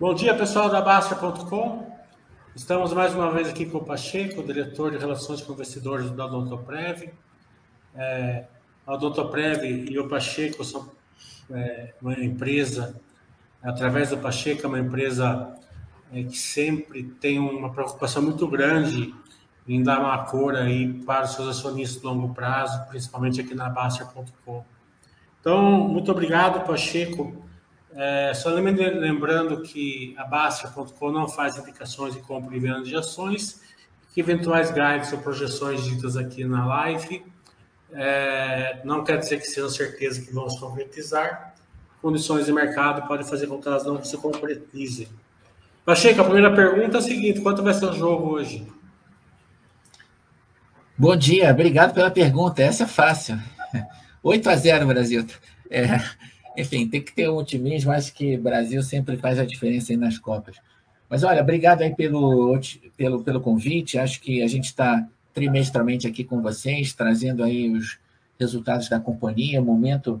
Bom dia, pessoal da Basta.com. Estamos mais uma vez aqui com o Pacheco, diretor de Relações com Investidores da Odontoprev. É, a Odontoprev e o Pacheco são é, uma empresa, através do Pacheco, é uma empresa é, que sempre tem uma preocupação muito grande em dar uma cor aí para os seus acionistas de longo prazo, principalmente aqui na Basta.com. Então, muito obrigado, Pacheco, é, só lembrando que a Bastia.com não faz indicações de compra e venda de ações, que eventuais guides ou projeções ditas aqui na live é, não quer dizer que sejam certeza que vão se concretizar. Condições de mercado podem fazer com que elas não se concretizem. Pacheco, a primeira pergunta é a seguinte: quanto vai ser o jogo hoje? Bom dia, obrigado pela pergunta. Essa é fácil. 8 a 0 Brasil. É, enfim, tem que ter um otimismo. Acho que o Brasil sempre faz a diferença aí nas Copas. Mas olha, obrigado aí pelo, pelo, pelo convite. Acho que a gente está trimestralmente aqui com vocês, trazendo aí os resultados da companhia. Momento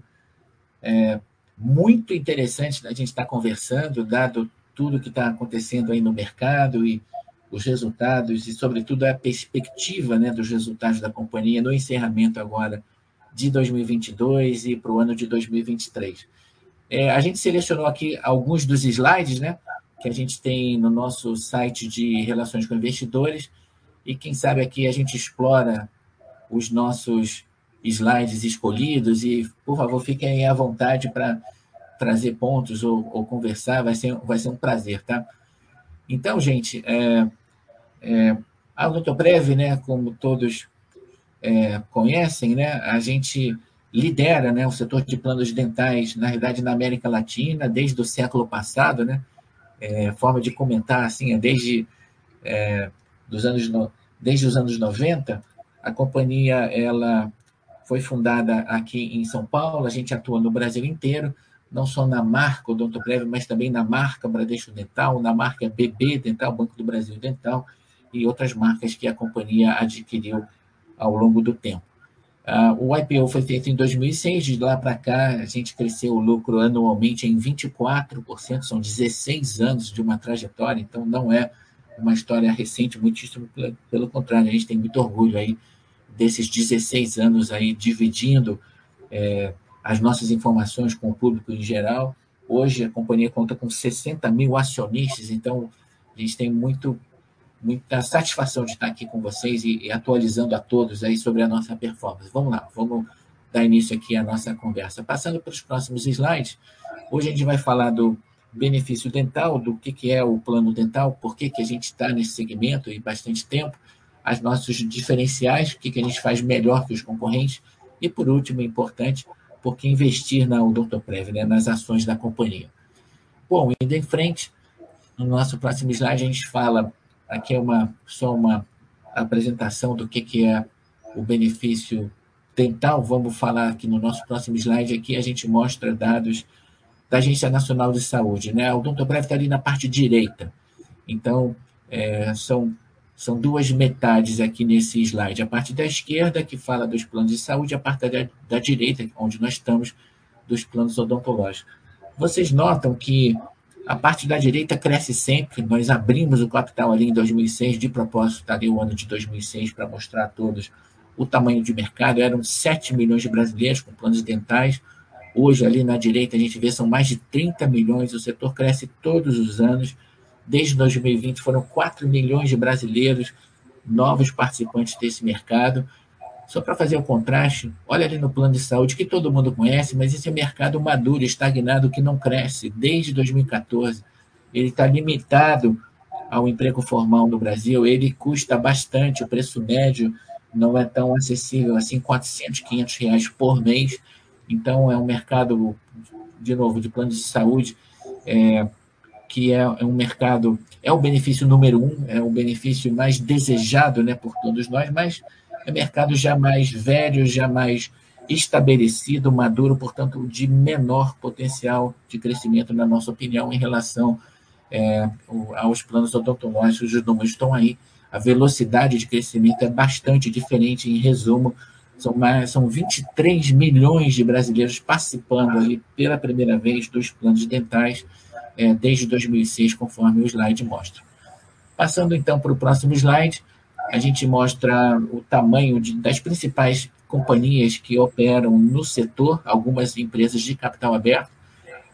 é, muito interessante da gente estar tá conversando, dado tudo que está acontecendo aí no mercado e os resultados e, sobretudo, a perspectiva né, dos resultados da companhia no encerramento agora de 2022 e para o ano de 2023. É, a gente selecionou aqui alguns dos slides né, que a gente tem no nosso site de relações com investidores e quem sabe aqui a gente explora os nossos slides escolhidos e, por favor, fiquem à vontade para trazer pontos ou, ou, conversar, vai ser, vai ser um prazer, tá? Então, gente, é, é, a Lutoprev, né, como todos é, conhecem, né, a gente lidera né, o setor de planos dentais, na realidade, na América Latina, desde o século passado, né? É, forma de comentar, assim, é desde, é, dos anos no, desde os anos 90, a companhia ela foi fundada aqui em São Paulo, a gente atua no Brasil inteiro, não só na marca Odontoprev, mas também na marca Bradesco Dental, na marca BB Dental, Banco do Brasil Dental, e outras marcas que a companhia adquiriu ao longo do tempo. Uh, o IPO foi feito em 2006, de lá para cá a gente cresceu o lucro anualmente em 24%, são 16 anos de uma trajetória, então não é uma história recente, muitíssimo pelo, pelo contrário, a gente tem muito orgulho aí desses 16 anos aí dividindo é, as nossas informações com o público em geral. Hoje a companhia conta com 60 mil acionistas, então a gente tem muito muita satisfação de estar aqui com vocês e, e, atualizando a todos aí sobre a nossa performance. Vamos lá, vamos dar início aqui à nossa conversa. Passando para os próximos slides, hoje a gente vai falar do benefício dental, do que, que é o plano dental, por que, que a gente está nesse segmento e bastante tempo, as nossos diferenciais, o que, que a gente faz melhor que os concorrentes, e por último, importante, por que investir na Odontoprev, né, nas ações da companhia. Bom, indo em frente, no nosso próximo slide a gente fala Aqui é uma, só uma apresentação do que, que é o benefício dental. Vamos falar aqui no nosso próximo slide. Aqui a gente mostra dados da Agência Nacional de Saúde. Né? O Odontoprev está ali na parte direita. Então, é, são, são duas metades aqui nesse slide. A parte da esquerda, que fala dos planos de saúde, a parte da, da direita, onde nós estamos, dos planos odontológicos. Vocês notam que a parte da direita cresce sempre. Nós abrimos o capital ali em 2006, de propósito, está o ano de 2006 para mostrar a todos o tamanho de mercado. Eram 7 milhões de brasileiros com planos dentais. Hoje, ali na direita, a gente vê são mais de 30 milhões. O setor cresce todos os anos. Desde 2020, foram 4 milhões de brasileiros novos participantes desse mercado. Só para fazer o contraste, olha ali no plano de saúde, que todo mundo conhece, mas esse é mercado maduro, estagnado, que não cresce desde 2014. Ele está limitado ao emprego formal no Brasil, ele custa bastante, o preço médio não é tão acessível, assim, 400, 500 reais por mês. Então, é um mercado, de novo, de plano de saúde, é, que é, é, um mercado, é o benefício número um, é o benefício mais desejado né, por todos nós, mas é mercado já mais velho, já mais estabelecido, maduro, portanto, de menor potencial de crescimento, na nossa opinião, em relação é, aos planos odontológicos. Os números estão aí. A velocidade de crescimento é bastante diferente. Em resumo, são, mais, são 23 milhões de brasileiros participando ali pela primeira vez dos planos dentais. é, desde 2006, conforme o slide mostra. Passando então para o próximo slide, a gente mostra o tamanho de, das principais companhias que operam no setor, algumas empresas de capital aberto.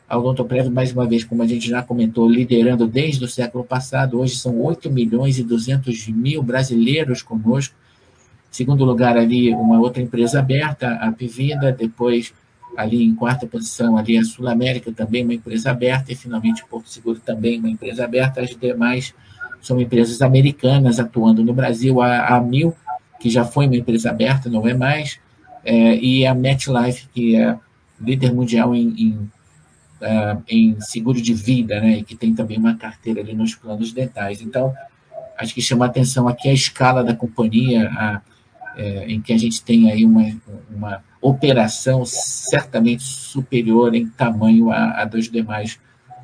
A Odontoprev, mais uma vez, como a gente já comentou, liderando desde o século passado, hoje são 8 milhões e 200 mil brasileiros conosco. Segundo lugar, ali, uma outra empresa aberta, a Pivida, depois, ali em quarta posição, ali a Sul América, também uma empresa aberta, e finalmente Porto Seguro, também uma empresa aberta. As demais são empresas americanas atuando no Brasil, a, a Mil, que já foi uma empresa aberta, não é mais, é, e a MetLife, que é líder mundial em, em, uh, em, seguro de vida, né, e que tem também uma carteira ali nos planos dentais. Então, acho que chama a atenção aqui a escala da companhia, a, é, em que a gente tem aí uma, uma operação certamente superior em tamanho a, a dos demais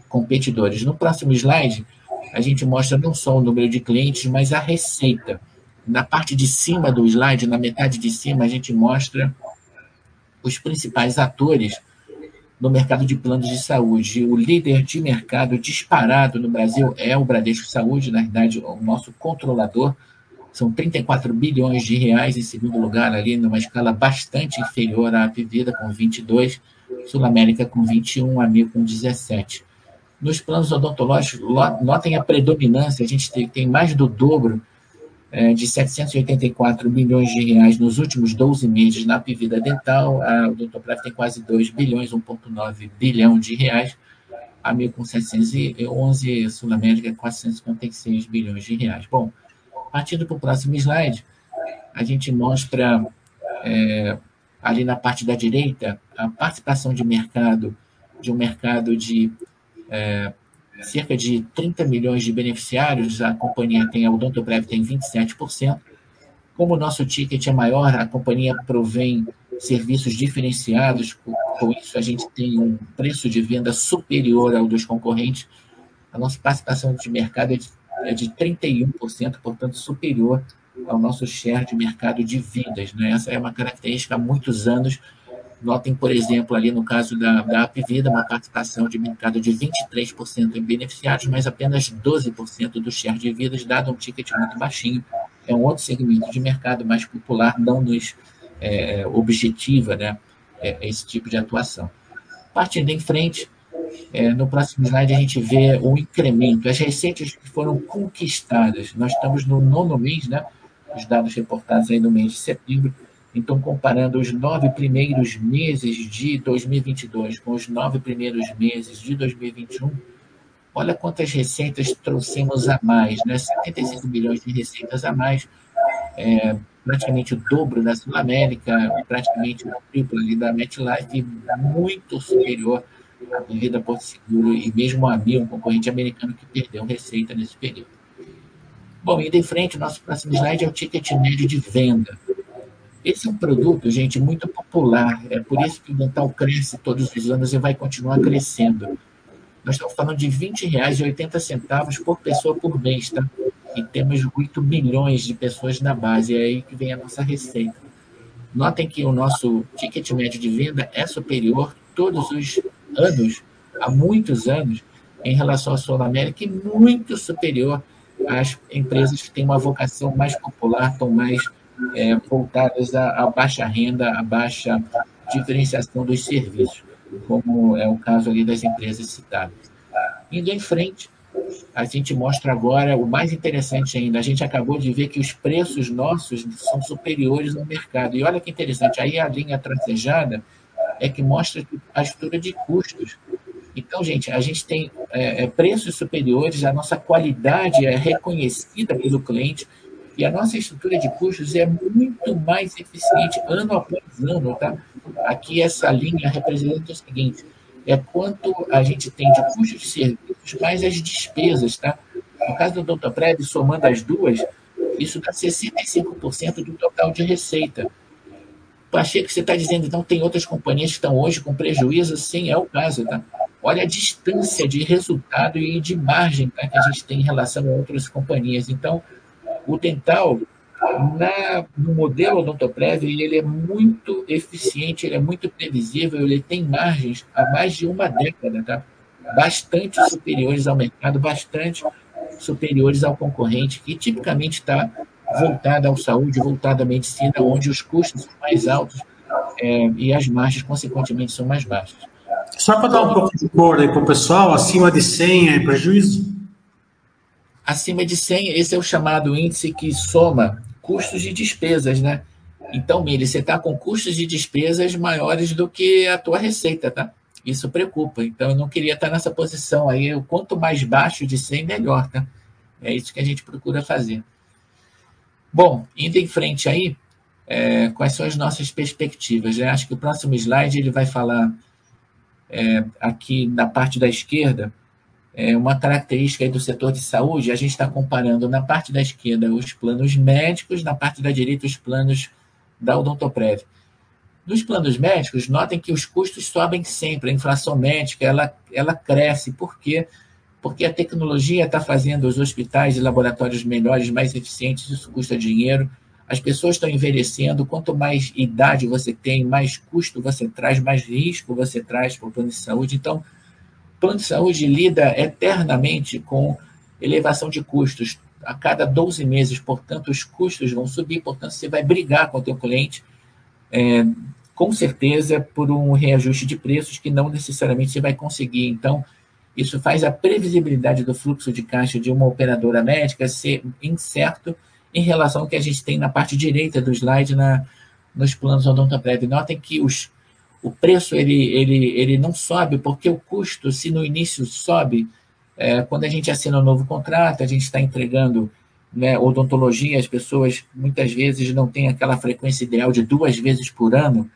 competidores. No próximo slide, a gente mostra não só o número de clientes, mas a receita. Na parte de cima do slide, na metade de cima, a gente mostra os principais atores no mercado de planos de saúde. O líder de mercado disparado no Brasil é o Bradesco Saúde, na verdade, o nosso controlador. São 34 bilhões de reais em segundo lugar ali, numa escala bastante inferior à Vivida, com 22, Sul América com 21, a Mil com 17. Nos planos odontológicos, notem a predominância, a gente tem, mais do dobro é, de 784 milhões de reais nos últimos 12 meses na Pivida Dental, a Odontoprev tem quase 2 bilhões, 1,9 bilhão de reais, a Mil com 711, Sul América 456 bilhões de reais. Bom, partindo para o próximo slide, a gente mostra é, ali na parte da direita a participação de mercado, de um mercado de é, cerca de 30 milhões de beneficiários, a companhia tem, a Odontoprev tem 27%. Como o nosso ticket é maior, a companhia provém serviços diferenciados, com isso a gente tem um preço de venda superior ao dos concorrentes. A nossa participação de mercado é de, 31%, é portanto superior ao nosso share de mercado de vidas. Né? Essa é uma característica há muitos anos Notem, por exemplo, ali no caso da, da Apvida, uma participação de mercado de 23% em beneficiários, mas apenas 12% do share de vidas, dado um ticket muito baixinho. É um outro segmento de mercado mais popular, não nos é, objetiva né, é, esse tipo de atuação. Partindo em frente, é, no próximo slide a gente vê o incremento, as receitas que foram conquistadas. Nós estamos no nono mês, né? Os dados reportados aí no mês de setembro então, comparando os nove primeiros meses de 2022 com os nove primeiros meses de 2021, olha quantas receitas trouxemos a mais, né? 75 milhões de receitas a mais, é, praticamente o dobro da Sul América, praticamente o triplo ali da MetLife, muito superior à Vida Porto Seguro e mesmo a Mil, um concorrente americano que perdeu receita nesse período. Bom, indo em frente, nosso próximo slide é o ticket médio de venda. Esse é um produto, gente, muito popular. É por isso que o dental cresce todos os anos e vai continuar crescendo. Nós estamos falando de R$ 20,80 por pessoa por mês, tá? E temos 8 milhões de pessoas na base. É aí que vem a nossa receita. Notem que o nosso ticket médio de venda é superior todos os anos, há muitos anos, em relação à Sul América, e muito superior às empresas que têm uma vocação mais popular, estão mais é, voltadas à, à, baixa renda, à baixa diferenciação dos serviços, como é o caso ali das empresas citadas. Indo em frente, a gente mostra agora o mais interessante ainda. A gente acabou de ver que os preços nossos são superiores ao mercado. E olha que interessante, aí a linha tracejada é que mostra a estrutura de custos. Então, gente, a gente tem é, é preços superiores, a nossa qualidade é reconhecida pelo cliente, e a nossa estrutura de custos é muito mais eficiente ano após ano, tá? Aqui essa linha representa o seguinte, é quanto a gente tem de custos de serviços mais as despesas, tá? No caso do Doutor somando as duas, isso dá 65% do total de receita. Pacheco, você está dizendo, então, tem outras companhias que estão hoje com prejuízo? Sim, é o caso, tá? Olha a distância de resultado e de margem tá, que a gente tem em relação a outras companhias. Então, o dental, na, no modelo odontoprev, ele é muito eficiente, ele é muito previsível, ele tem margens há mais de uma década, tá? bastante superiores ao mercado, bastante superiores ao concorrente, que tipicamente está voltada à saúde, voltada à medicina, onde os custos são mais altos é, e as margens, consequentemente, são mais baixas. Só para dar um pouco de cor aí para o pessoal, acima de 100 é prejuízo? Acima de 100, esse é o chamado índice que soma custos e despesas, né? Então, Mili, você está com custos de despesas maiores do que a tua receita, tá? Isso preocupa. Então, eu não queria estar nessa posição aí. Quanto mais baixo de 100, melhor, tá? É isso que a gente procura fazer. Bom, indo em frente aí, é, quais são as nossas perspectivas? Eu acho que o próximo slide ele vai falar é, aqui na parte da esquerda é, uma característica do setor de saúde. A gente está comparando na parte da esquerda os planos médicos, na parte da direita os planos da Odontoprev. Nos planos médicos, notem que os custos sobem sempre, a inflação médica ela, ela cresce. Por quê? Porque a tecnologia está fazendo os hospitais e laboratórios melhores, mais eficientes, isso custa dinheiro. As pessoas estão envelhecendo, quanto mais idade você tem, mais custo você traz, mais risco você traz para o plano de saúde. Então, plano de saúde lida eternamente com elevação de custos. A cada 12 meses, portanto, os custos vão subir, portanto, você vai brigar com o teu cliente é, com certeza por um reajuste de preços que não necessariamente você vai conseguir. Então, isso faz a previsibilidade do fluxo de caixa de uma operadora médica ser incerto em relação ao que a gente tem na parte direita do slide na, nos planos Odontoprev. Notem que os, o preço ele, ele, ele não sobe porque o custo, se no início sobe, é, quando a gente assina um novo contrato, a gente está entregando né, odontologia, as pessoas muitas vezes não têm aquela frequência ideal de duas vezes por ano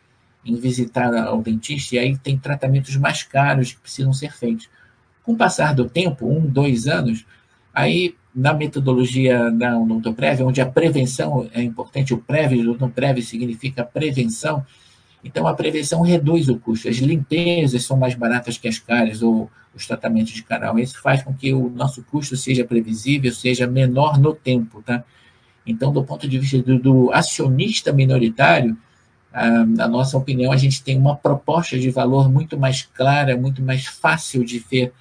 em visitar o dentista, e aí tem tratamentos mais caros que precisam ser feitos. Com o passar do tempo, um, dois anos, aí na metodologia da Odontoprev, onde a prevenção é importante, o PREV, o Odontoprev significa prevenção, então a prevenção reduz o custo, as limpezas são mais baratas que as caras, ou os tratamentos de canal. Isso faz com que o nosso custo seja previsível, seja menor no tempo, tá? Então, do ponto de vista do, do acionista minoritário, na nossa opinião, a gente tem uma proposta de valor muito mais clara, muito mais fácil de ser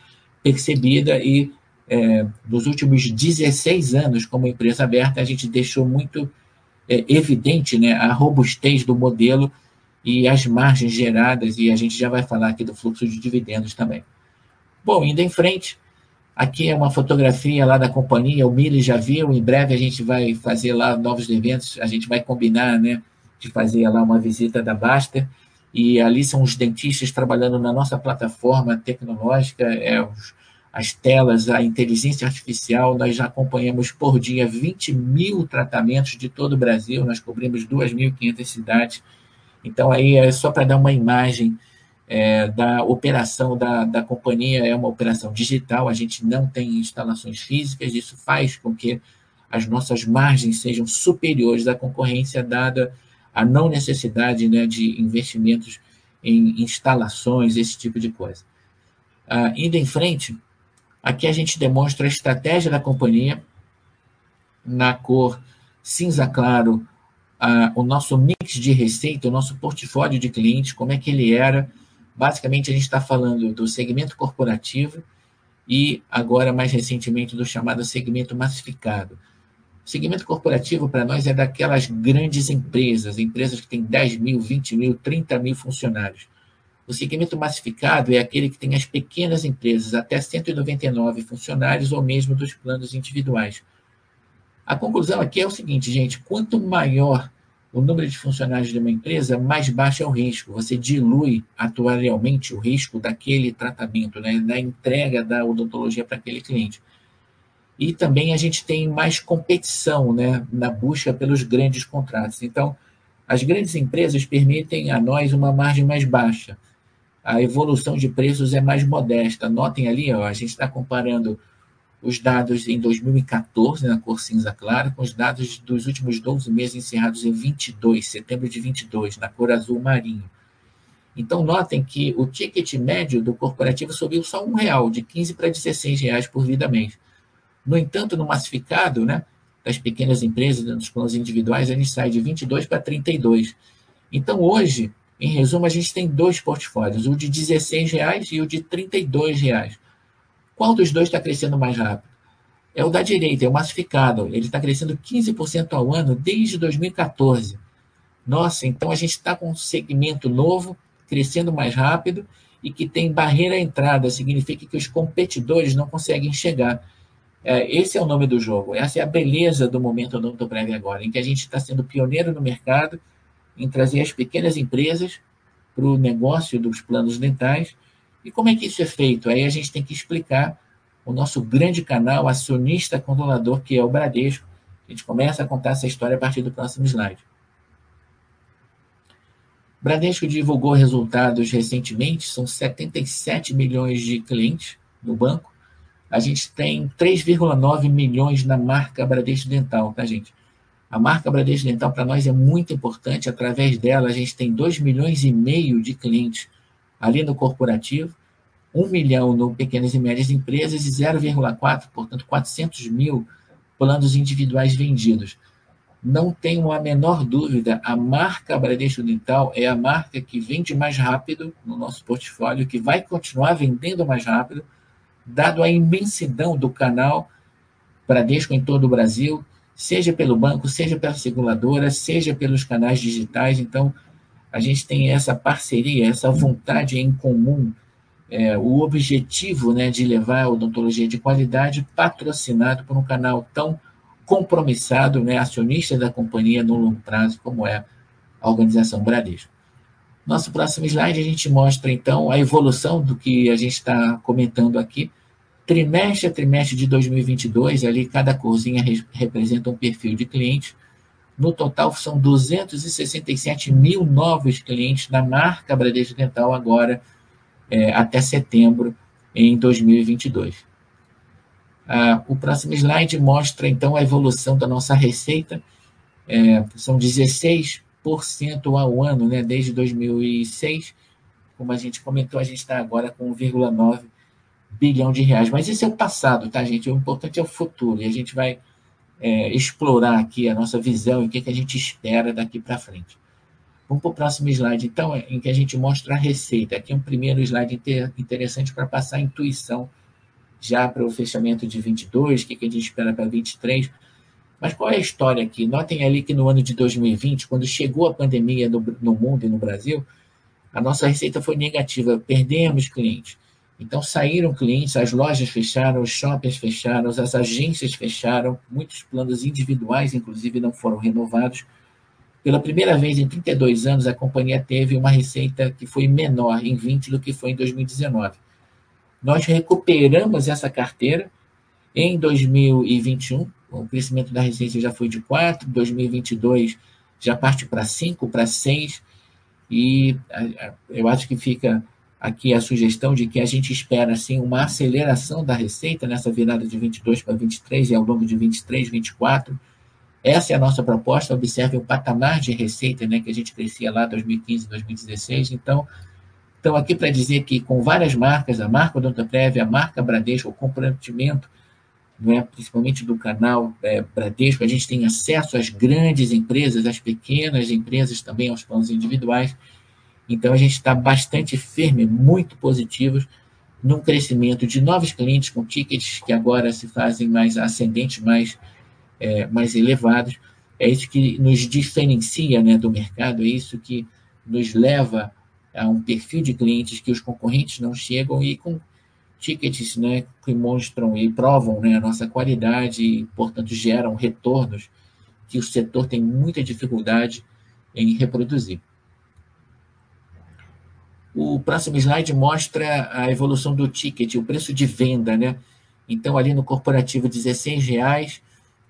percebida e é, nos últimos 16 anos como empresa aberta, a gente deixou muito é, evidente né, a robustez do modelo e as margens geradas, e a gente já vai falar aqui do fluxo de dividendos também. Bom, indo em frente, aqui é uma fotografia lá da companhia, o Mili já viu, em breve a gente vai fazer lá novos eventos, a gente vai combinar, né, de fazer lá uma visita da Baster, e ali são os dentistas trabalhando na nossa plataforma tecnológica, é, as telas, a inteligência artificial, nós já acompanhamos por dia 20 mil tratamentos de todo o Brasil, nós cobrimos 2.500 cidades, então aí é só para dar uma imagem é, da operação da, da companhia é uma operação digital, a gente não tem instalações físicas, isso faz com que as nossas margens sejam superiores à concorrência, dada a não necessidade né, de investimentos em instalações, esse tipo de coisa. Ah, indo em frente, aqui a gente demonstra a estratégia da companhia, na cor cinza claro, o nosso mix de receita, o nosso portfólio de clientes, como é que ele era Basicamente, a gente está falando do segmento corporativo e agora, mais recentemente, do chamado segmento massificado. O segmento corporativo, para nós, é daquelas grandes empresas, empresas que têm 10 mil, 20 mil, 30 mil funcionários. O segmento massificado é aquele que tem as pequenas empresas, até 199 funcionários ou mesmo dos planos individuais. A conclusão aqui é o seguinte, gente: quanto maior o número de funcionários de uma empresa, mais baixo é o risco. Você dilui atuarialmente o risco daquele tratamento, né, da entrega da odontologia para aquele cliente. E também a gente tem mais competição né, na busca pelos grandes contratos. Então, as grandes empresas permitem a nós uma margem mais baixa. A evolução de preços é mais modesta. Notem ali, ó, a gente está comparando os dados em 2014, na cor cinza clara, com os dados dos últimos 12 meses encerrados em 22, setembro de 22, na cor azul marinho. Então, notem que o ticket médio do corporativo subiu só um real, de 15 para 16 reais por vida mês. No entanto, no massificado, né, das pequenas empresas, dos planos individuais, a gente sai de 22 para 32. Então, hoje, Em resumo, a gente tem dois portfólios, o de 16 reais e o de 32 reais. Qual dos dois está crescendo mais rápido? É o da direita, é o massificado. Ele está crescendo 15% ao ano desde 2014. Nossa, então a gente está com um segmento novo, crescendo mais rápido e que tem barreira à entrada, significa que os competidores não conseguem chegar. É, esse é o nome do jogo, essa é a beleza do momento Odontoprev agora, em que a gente está sendo pioneiro no mercado em trazer as pequenas empresas para o negócio dos planos dentais. E como é que isso é feito? Aí a gente tem que explicar o nosso grande canal acionista controlador, que é o Bradesco. A gente começa a contar essa história a partir do próximo slide. Bradesco divulgou resultados recentemente, são 77 milhões de clientes no banco. A gente tem 3,9 milhões na marca Bradesco Dental, tá, gente? A marca Bradesco Dental para nós é muito importante, através dela a gente tem 2 milhões e meio de clientes ali no corporativo, 1 milhão no pequenas e médias empresas e 0,4, portanto, 400 mil planos individuais vendidos não tenho a menor dúvida, a marca Bradesco Dental é a marca que vende mais rápido no nosso portfólio, que vai continuar vendendo mais rápido, dado a imensidão do canal Bradesco em todo o Brasil, seja pelo banco, seja pela seguradora, seja pelos canais digitais. Então, a gente tem essa parceria, essa vontade em comum, é, o objetivo né, de levar a odontologia de qualidade patrocinado por um canal tão compromissado, né, acionista da companhia no longo prazo, como é a organização Bradesco. Nosso próximo slide a gente mostra então a evolução do que a gente está comentando aqui. Trimestre a trimestre de 2022, ali cada corzinha re representa um perfil de cliente. No total, são 267 mil novos clientes da marca Bradesco Dental agora é, até setembro em 2022. Ah, o próximo slide mostra, então, a evolução da nossa receita. É, são 16% ao ano, né, desde 2006. Como a gente comentou, a gente está agora com 1,9 bilhão de reais. Mas esse é o passado, tá, gente? O importante é o futuro. E a gente vai é, explorar aqui a nossa visão e o que, que a gente espera daqui para frente. Vamos para o próximo slide, então, em que a gente mostra a receita. Aqui é um primeiro slide interessante para passar a intuição já para o fechamento de 22, o que, que a gente espera para 23. Mas qual é a história aqui? Notem ali que no ano de 2020, quando chegou a pandemia no, no mundo e no Brasil, a nossa receita foi negativa, perdemos clientes. Então saíram clientes, as lojas fecharam, os shoppings fecharam, as agências fecharam, muitos planos individuais, inclusive, não foram renovados. Pela primeira vez em 32 anos, a companhia teve uma receita que foi menor em 20 do que foi em 2019. Nós recuperamos essa carteira em 2021, o crescimento da receita já foi de 4, 2022 já parte para 5, para 6, e eu acho que fica aqui a sugestão de que a gente espera assim uma aceleração da receita nessa virada de 22 para 23 e ao longo de 23, 24. Essa é a nossa proposta. Observe o patamar de receita né, que a gente crescia lá 2015, 2016. Então, então, aqui para dizer que com várias marcas, a marca Odontoprev, a marca Bradesco, o comprometimento, né, principalmente do canal é, Bradesco, a gente tem acesso às grandes empresas, às pequenas empresas também, aos planos individuais. Então, a gente está bastante firme, muito positivos, num crescimento de novos clientes com tickets que agora se fazem mais ascendentes, mais, é, mais elevados. É isso que nos diferencia né, do mercado, é isso que nos leva a um perfil de clientes que os concorrentes não chegam e com tickets né, que mostram e provam né, a nossa qualidade e, portanto, geram retornos que o setor tem muita dificuldade em reproduzir. O próximo slide mostra a evolução do ticket, o preço de venda. Né? Então, ali no corporativo, R$ 16,00,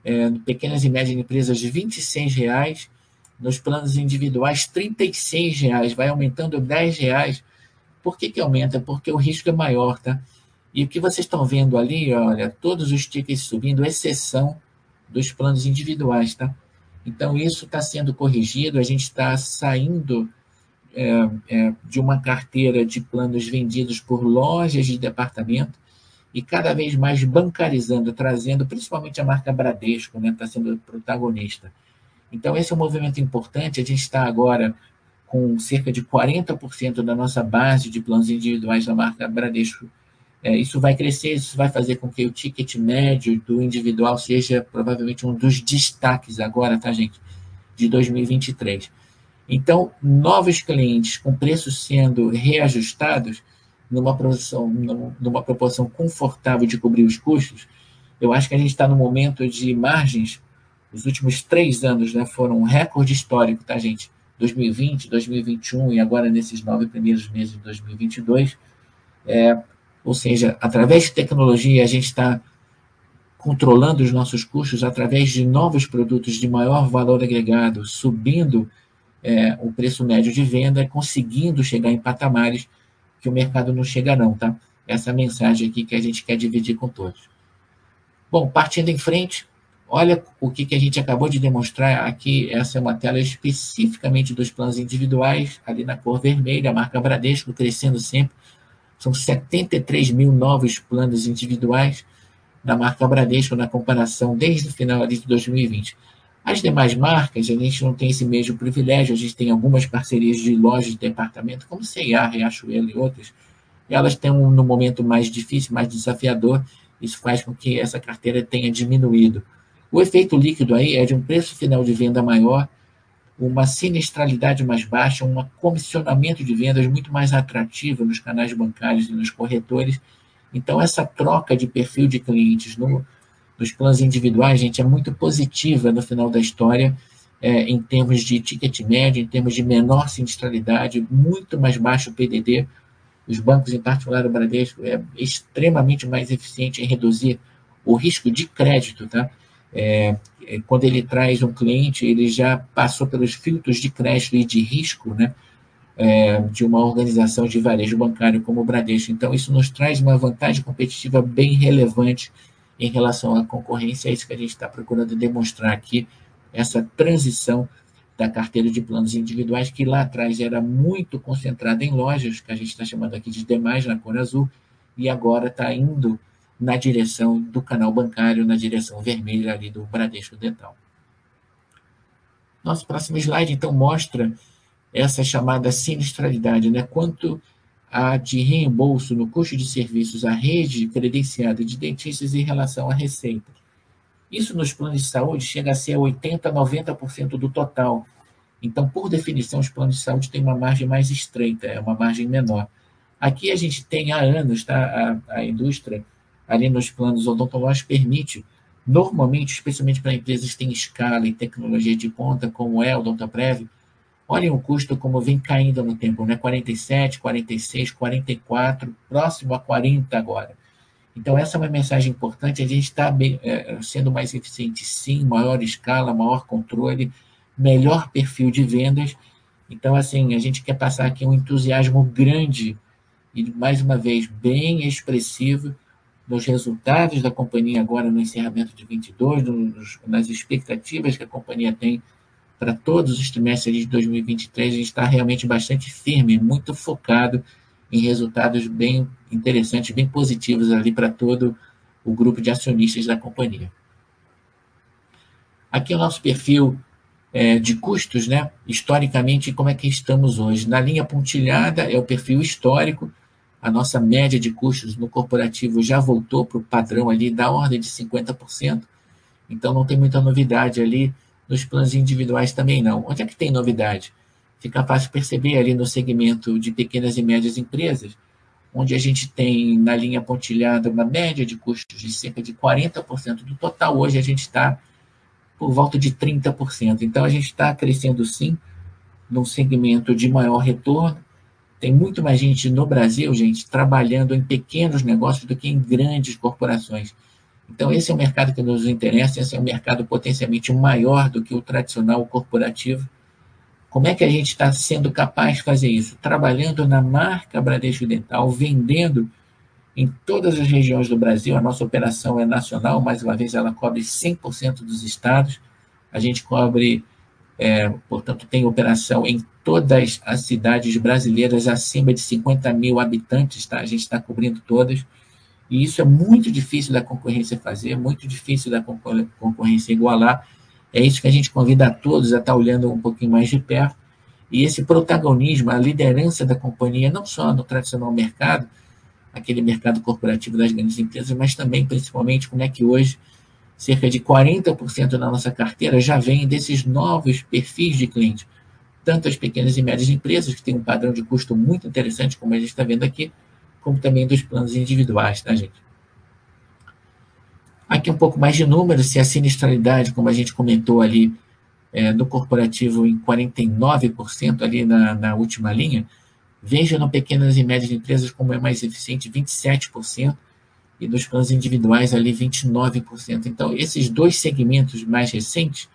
é, pequenas e médias empresas, R$ 26,00, nos planos individuais, R$ reais, vai aumentando R$ reais. Por que, que aumenta? Porque o risco é maior, tá? E o que vocês estão vendo ali, olha, todos os tickets subindo, exceção dos planos individuais, tá? Então, isso está sendo corrigido, a gente está saindo é, é, de uma carteira de planos vendidos por lojas de departamento e cada vez mais bancarizando, trazendo principalmente a marca Bradesco, né? Está sendo protagonista. Então, esse é um movimento importante. A gente está agora com cerca de 40% da nossa base de planos individuais da marca Bradesco. É, isso vai crescer, isso vai fazer com que o ticket médio do individual seja provavelmente um dos destaques agora, tá, gente? De 2023. Então, novos clientes com preços sendo reajustados numa proporção, numa proporção confortável de cobrir os custos, eu acho que a gente está no momento de margens. Os últimos três anos né, foram um recorde histórico, tá, gente? 2020, 2021 e agora nesses nove primeiros meses de 2022. É, ou seja, através de tecnologia, a gente está controlando os nossos custos através de novos produtos de maior valor agregado, subindo é, o preço médio de venda, conseguindo chegar em patamares que o mercado não chega não, tá? Essa é mensagem aqui que a gente quer dividir com todos. Bom, partindo em frente, Olha o que, que a gente acabou de demonstrar aqui. Essa é uma tela especificamente dos planos individuais, ali na cor vermelha, a marca Bradesco crescendo sempre. São 73 mil novos planos individuais da marca Bradesco na comparação desde o final de 2020. As demais marcas, a gente não tem esse mesmo privilégio, a gente tem algumas parcerias de lojas de departamento, como C&A, Riachuelo e outras, elas têm um, no momento mais difícil, mais desafiador, isso faz com que essa carteira tenha diminuído. O efeito líquido aí é de um preço final de venda maior, uma sinistralidade mais baixa, um comissionamento de vendas muito mais atrativo nos canais bancários e nos corretores. Então, essa troca de perfil de clientes no, nos planos individuais, gente, é muito positiva no final da história, é, em termos de ticket médio, em termos de menor sinistralidade, muito mais baixo o PDD. Os bancos, em particular o Bradesco, é extremamente mais eficiente em reduzir o risco de crédito, tá? É, é, quando ele traz um cliente, ele já passou pelos filtros de crédito e de risco, né? É, de uma organização de varejo bancário como o Bradesco. Então, isso nos traz uma vantagem competitiva bem relevante em relação à concorrência. É isso que a gente está procurando demonstrar aqui, essa transição da carteira de planos individuais, que lá atrás era muito concentrada em lojas, que a gente está chamando aqui de demais na cor azul, e agora está indo na direção do canal bancário, na direção vermelha ali do Bradesco Dental. Nosso próximo slide, então, mostra essa chamada sinistralidade, né? quanto a de reembolso no custo de serviços à rede credenciada de dentistas em relação à receita. Isso nos planos de saúde chega a ser 80%, 90% do total. Então, por definição, os planos de saúde têm uma margem mais estreita, é uma margem menor. Aqui a gente tem há anos, tá? a, a indústria ali nos planos odontológicos permite, normalmente, especialmente para empresas que têm escala e tecnologia de ponta, como é o Odontoprev, olhem o custo como vem caindo no tempo, né? 47, 46, 44, próximo a 40 agora. Então, essa é uma mensagem importante. A gente está é, sendo mais eficiente, sim, maior escala, maior controle, melhor perfil de vendas. Então, assim, a gente quer passar aqui um entusiasmo grande e, mais uma vez, bem expressivo nos resultados da companhia agora no encerramento de 22, nos, nas expectativas que a companhia tem para todos os trimestres de 2023, a gente está realmente bastante firme, muito focado em resultados bem interessantes, bem positivos ali para todo o grupo de acionistas da companhia. Aqui é o nosso perfil é, de custos, né? Historicamente, como é que estamos hoje? Na linha pontilhada é o perfil histórico, a nossa média de custos no corporativo já voltou para o padrão ali da ordem de 50%, então não tem muita novidade ali nos planos individuais também não. Onde é que tem novidade? Fica fácil perceber ali no segmento de pequenas e médias empresas, onde a gente tem na linha pontilhada uma média de custos de cerca de 40% do total, hoje a gente está por volta de 30%. Então a gente está crescendo sim num segmento de maior retorno, tem muito mais gente no Brasil, gente, trabalhando em pequenos negócios do que em grandes corporações. Então, esse é o mercado que nos interessa, esse é um mercado potencialmente maior do que o tradicional corporativo. Como é que a gente está sendo capaz de fazer isso? Trabalhando na marca Bradesco Dental, vendendo em todas as regiões do Brasil. A nossa operação é nacional, mais uma vez, ela cobre 100% dos estados. A gente cobre é, portanto, tem operação em todas as cidades brasileiras acima de 50 mil habitantes, tá? A gente está cobrindo todas. E isso é muito difícil da concorrência fazer, muito difícil da concorrência igualar. É isso que a gente convida a todos a estar olhando um pouquinho mais de perto. E esse protagonismo, a liderança da companhia, não só no tradicional mercado, aquele mercado corporativo das grandes empresas, mas também, principalmente, como é que hoje cerca de 40% da nossa carteira já vem desses novos perfis de cliente, tanto as pequenas e médias empresas, que têm um padrão de custo muito interessante, como a gente está vendo aqui, como também dos planos individuais, tá, gente? Aqui um pouco mais de números, se a sinistralidade, como a gente comentou ali, é, no corporativo em 49% ali na, na última linha, veja no pequenas e médias empresas como é mais eficiente, 27%, e nos planos individuais ali 29%. Então, esses dois segmentos mais recentes,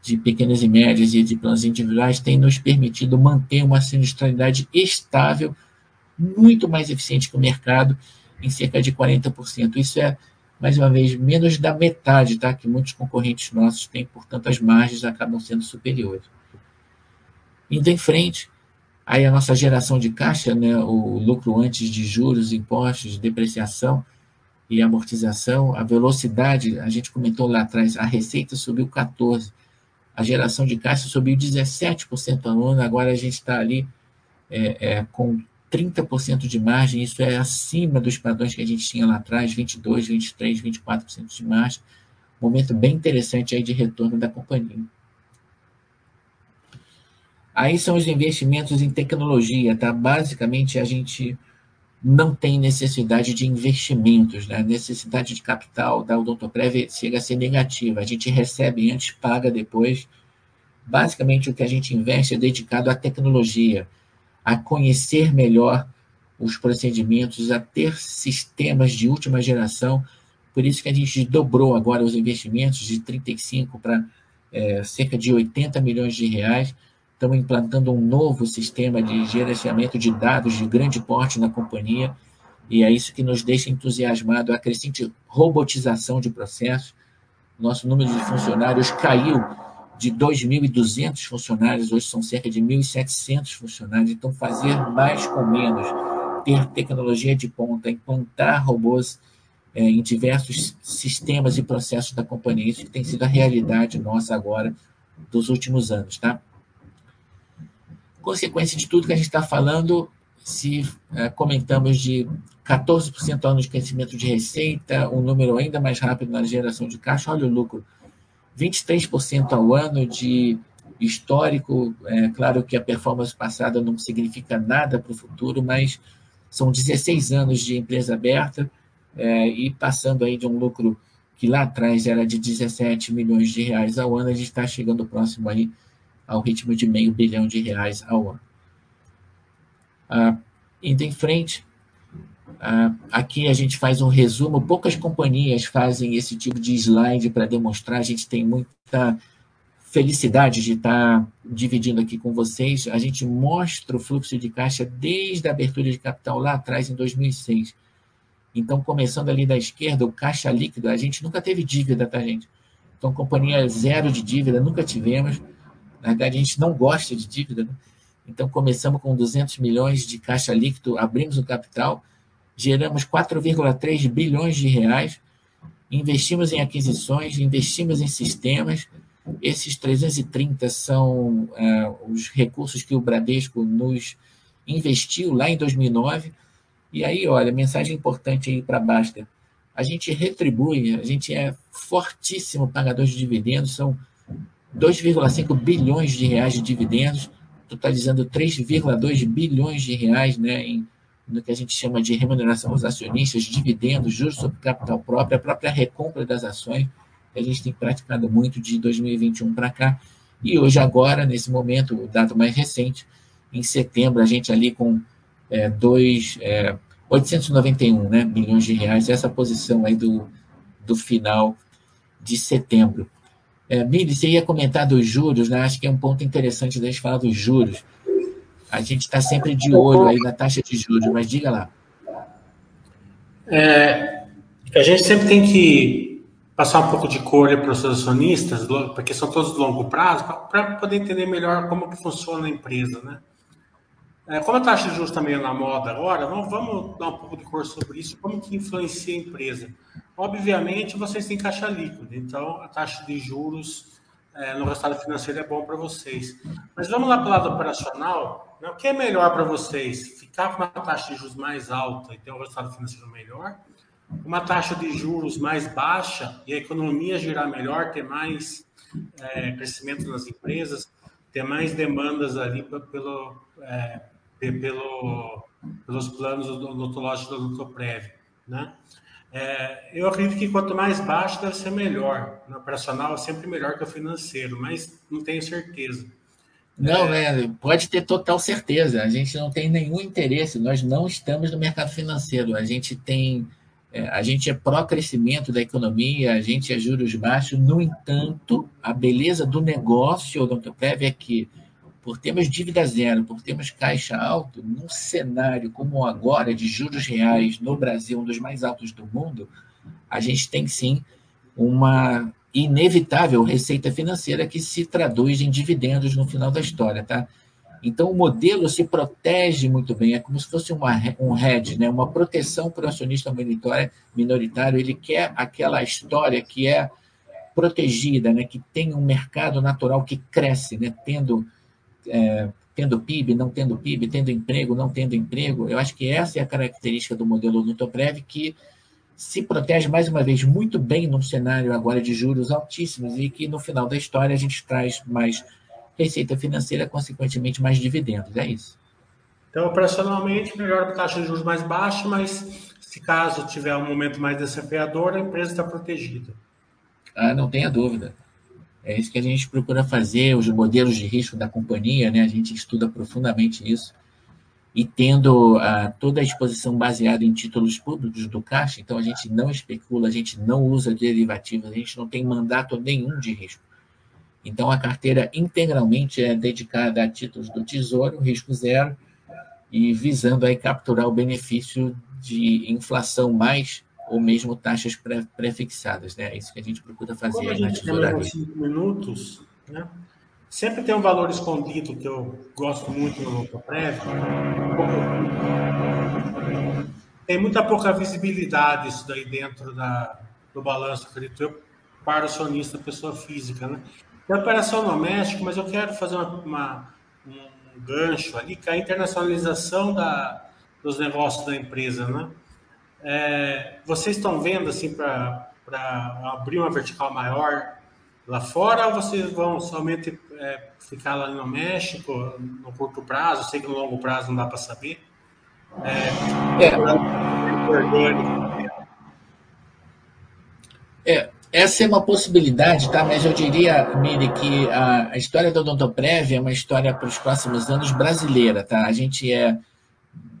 de pequenas e médias e de planos individuais, têm nos permitido manter uma sinistralidade estável, muito mais eficiente que o mercado, em cerca de 40%. Isso é, mais uma vez, menos da metade tá, que muitos concorrentes nossos têm, portanto, as margens acabam sendo superiores. Indo em frente, aí a nossa geração de caixa, né, o lucro antes de juros, impostos, depreciação, e amortização, a velocidade, a gente comentou lá atrás, a receita subiu 14%, a geração de caixa subiu 17% ao ano, agora a gente está ali é, é, com 30% de margem, isso é acima dos padrões que a gente tinha lá atrás, 22%, 23%, 24% de margem, momento bem interessante aí de retorno da companhia. Aí são os investimentos em tecnologia, tá? Basicamente a gente não tem necessidade de investimentos, né? a necessidade de capital da Odontoprev chega a ser negativa. A gente recebe antes, paga depois. Basicamente, o que a gente investe é dedicado à tecnologia, a conhecer melhor os procedimentos, a ter sistemas de última geração. Por isso que a gente dobrou agora os investimentos de 35 para é, cerca de 80 milhões de reais Estamos implantando um novo sistema de gerenciamento de dados de grande porte na companhia, e é isso que nos deixa entusiasmado, a crescente robotização de processos. Nosso número de funcionários caiu de 2.200 funcionários, hoje são cerca de 1.700 funcionários. Então, fazer mais com menos, ter tecnologia de ponta, implantar robôs é, em diversos sistemas e processos da companhia, isso que tem sido a realidade nossa agora dos últimos anos, tá? Consequência de tudo que a gente está falando, se é, comentamos de 14% ao ano de crescimento de receita, um número ainda mais rápido na geração de caixa, olha o lucro, 23% ao ano de histórico, é claro que a performance passada não significa nada para o futuro, mas são 16 anos de empresa aberta é, e passando aí de um lucro que lá atrás era de 17 milhões de reais ao ano, a gente está chegando próximo aí ao ritmo de meio bilhão de reais ao ano. Ah, indo em frente, aqui a gente faz um resumo. Poucas companhias fazem esse tipo de slide para demonstrar. A gente tem muita felicidade de estar dividindo aqui com vocês. A gente mostra o fluxo de caixa desde a abertura de capital lá atrás, em 2006. Então, começando ali da esquerda, o caixa líquido, a gente nunca teve dívida, tá, gente? Então, companhia zero de dívida, nunca tivemos. Na verdade, a gente não gosta de dívida, né? Então, começamos com 200 milhões de caixa líquido, abrimos o capital, geramos 4,3 bilhões de reais, investimos em aquisições, investimos em sistemas. Esses 330 são é, os recursos que o Bradesco nos investiu lá em 2009. E aí, olha, mensagem importante aí para Basta. A gente retribui, a gente é fortíssimo pagador de dividendos, são 2,5 bilhões de reais de dividendos, totalizando 3,2 bilhões de reais né, em, no que a gente chama de remuneração aos acionistas, dividendos, juros sobre capital próprio, a própria recompra das ações, que a gente tem praticado muito de 2021 para cá. E hoje, agora, nesse momento, o dado mais recente, em setembro, a gente ali com é, dois, é, 891 né, bilhões de reais, essa posição aí do, do final de setembro. É, você ia comentar dos juros, né? Acho que é um ponto interessante da gente falar dos juros. A gente está sempre de olho aí na taxa de juros, mas diga lá. É, a gente sempre tem que passar um pouco de cor para os acionistas, porque são todos de longo prazo, para poder entender melhor como funciona a empresa, né? É, como a taxa de juros também é na moda agora, vamos, vamos dar um pouco de cor sobre isso, como que influencia a empresa. Obviamente, vocês têm caixa líquida, então a taxa de juros é, no resultado financeiro é bom para vocês. Mas vamos lá para o lado operacional. Né? O que é melhor para vocês? Ficar com uma taxa de juros mais alta e ter um resultado financeiro melhor? Uma taxa de juros mais baixa e a economia girar melhor, ter mais é, crescimento nas empresas, ter mais demandas ali pelo, é, pelo, pelos planos odontológicos do Odontoprévio, né? É, eu acredito que quanto mais baixo deve ser melhor. No operacional é sempre melhor que o financeiro, mas não tenho certeza. Não, né? Pode ter total certeza. A gente não tem nenhum interesse. Nós não estamos no mercado financeiro. A gente tem, é, a gente é pró-crescimento da economia. A gente é juros baixos. No entanto, a beleza do negócio odontoprev é que por termos dívida zero, por termos caixa alto, num cenário como agora de juros reais no Brasil, um dos mais altos do mundo, a gente tem sim uma inevitável receita financeira que se traduz em dividendos no final da história, tá? Então, o modelo se protege muito bem, é como se fosse uma, um hedge, né? uma proteção para o acionista minoritário. Ele quer aquela história que é protegida, né? que tem um mercado natural que cresce, né? tendo é, tendo PIB, não tendo PIB, tendo emprego, não tendo emprego. Eu acho que essa é a característica do modelo Nutoprev, que se protege, mais uma vez, muito bem num cenário agora de juros altíssimos e que no final da história a gente traz mais receita financeira, consequentemente mais dividendos. É isso. Então, operacionalmente, melhor taxa de juros mais baixa, mas se caso tiver um momento mais desafiador, a empresa está protegida. Ah, não tenha dúvida. É isso que a gente procura fazer, os modelos de risco da companhia, né? A gente estuda profundamente isso. E tendo ah, toda a exposição baseada em títulos públicos do Caixa, então a gente não especula, a gente não usa derivativos, a gente não tem mandato nenhum de risco. Então a carteira integralmente é dedicada a títulos do Tesouro, risco zero, e visando aí capturar o benefício de inflação mais ou mesmo taxas pré-fixadas, né? É isso que a gente procura fazer Como a gente tem cinco minutos, né? Sempre tem um valor escondido que eu gosto muito no Lotoprev. Tem muita pouca visibilidade isso daí dentro da, do balanço, acredito eu, para o sonista, pessoa física, né? É operação no México, mas eu quero fazer uma, uma, um gancho ali, é a internacionalização da, dos negócios da empresa, né? É, vocês estão vendo assim para abrir uma vertical maior lá fora ou vocês vão somente é, ficar lá no México no curto prazo? Sei que no longo prazo não dá para saber. É, é, é, essa é uma possibilidade, tá? Mas eu diria, Miri, que a, a história da Odontoprev é uma história para os próximos anos brasileira, tá? A gente é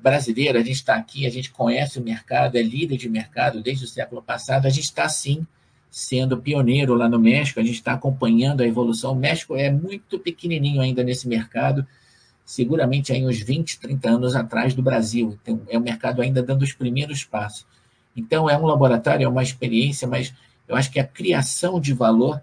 brasileira, a gente está aqui, a gente conhece o mercado, é líder de mercado desde o século passado, a gente está sim sendo pioneiro lá no México, a gente está acompanhando a evolução. O México é muito pequenininho ainda nesse mercado, seguramente aí uns 20, 30 anos atrás do Brasil. Então, é um mercado ainda dando os primeiros passos. Então, é um laboratório, é uma experiência, mas eu acho que a criação de valor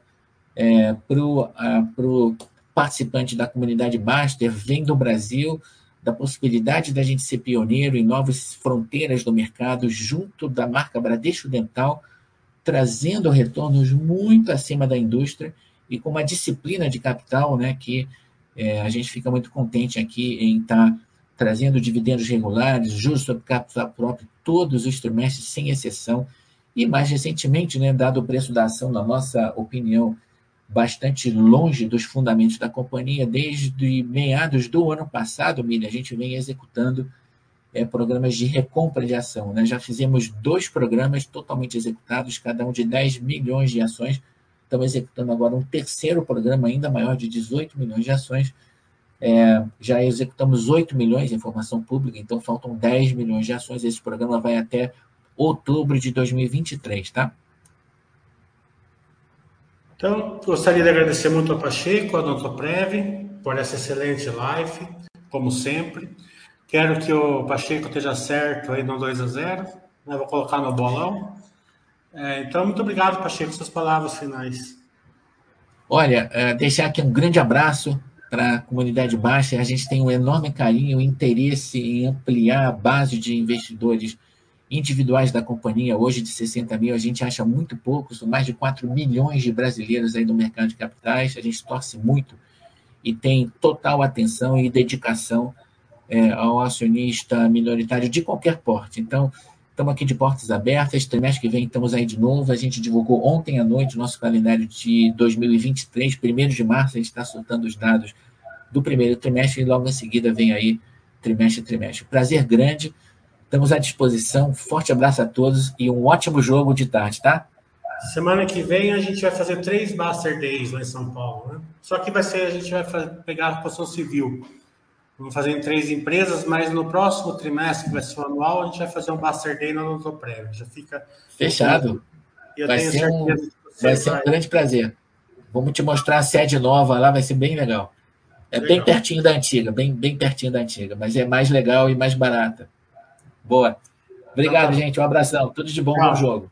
é, para o participante da comunidade Master vem do Brasil, da possibilidade da gente ser pioneiro em novas fronteiras do mercado, junto da marca Bradesco Dental, trazendo retornos muito acima da indústria e com uma disciplina de capital, né, que é, a gente fica muito contente aqui em estar tá trazendo dividendos regulares, juros sobre capital próprio, todos os trimestres, sem exceção. E mais recentemente, né, dado o preço da ação, na nossa opinião, bastante longe dos fundamentos da companhia. Desde meados do ano passado, Miriam, a gente vem executando é, programas de recompra de ação. Né? Já fizemos dois programas totalmente executados, cada um de 10 milhões de ações. Estamos executando agora um terceiro programa ainda maior, de 18 milhões de ações. É, já executamos 8 milhões em informação pública, então faltam 10 milhões de ações. Esse programa vai até outubro de 2023, tá? Então, gostaria de agradecer muito ao Pacheco, ao Dr. Preve, por essa excelente live, como sempre. Quero que o Pacheco esteja certo aí no 2 a 0 né? Vou colocar no bolão. É, então, muito obrigado, Pacheco, suas palavras finais. Olha, é, deixar aqui um grande abraço para a comunidade baixa. A gente tem um enorme carinho e interesse em ampliar a base de investidores individuais da companhia, hoje de 60 mil, a gente acha muito pouco, são mais de 4 milhões de brasileiros aí no mercado de capitais, a gente torce muito e tem total atenção e dedicação é, ao acionista minoritário de qualquer porte. Então, estamos aqui de portas abertas, trimestre que vem estamos aí de novo, a gente divulgou ontem à noite nosso calendário de 2023, primeiro de março, a gente está soltando os dados do primeiro trimestre e logo em seguida vem aí trimestre a trimestre. Prazer grande Estamos à disposição. Forte abraço a todos e um ótimo jogo de tarde, tá? Semana que vem a gente vai fazer três Buster Days lá em São Paulo, né? Só que vai ser, a gente vai fazer, pegar a construção civil. Vamos fazer em três empresas, mas no próximo trimestre, que vai ser o anual, a gente vai fazer um Buster Day no Notoprev. Já fica. Fechado. vai ser um, vai ser um grande prazer. Vamos te mostrar a sede nova lá, vai ser bem legal. É legal. bem pertinho da antiga, bem, bem pertinho da antiga, mas é mais legal e mais barata. Boa. Obrigado, tá gente. Um abração. Tudo de bom, bom jogo.